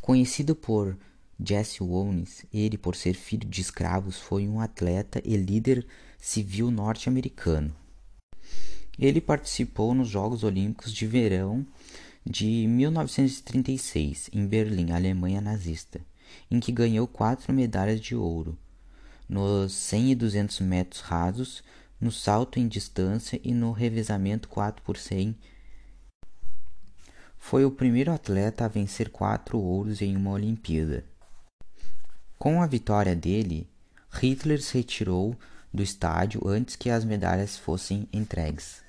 Conhecido por Jesse Owens, ele, por ser filho de escravos, foi um atleta e líder civil norte-americano. Ele participou nos Jogos Olímpicos de Verão de 1936, em Berlim, Alemanha nazista, em que ganhou quatro medalhas de ouro nos 100 e 200 metros rasos, no salto em distância e no revezamento 4 por 100. Foi o primeiro atleta a vencer quatro ouros em uma Olimpíada. Com a vitória dele, Hitler se retirou do estádio antes que as medalhas fossem entregues.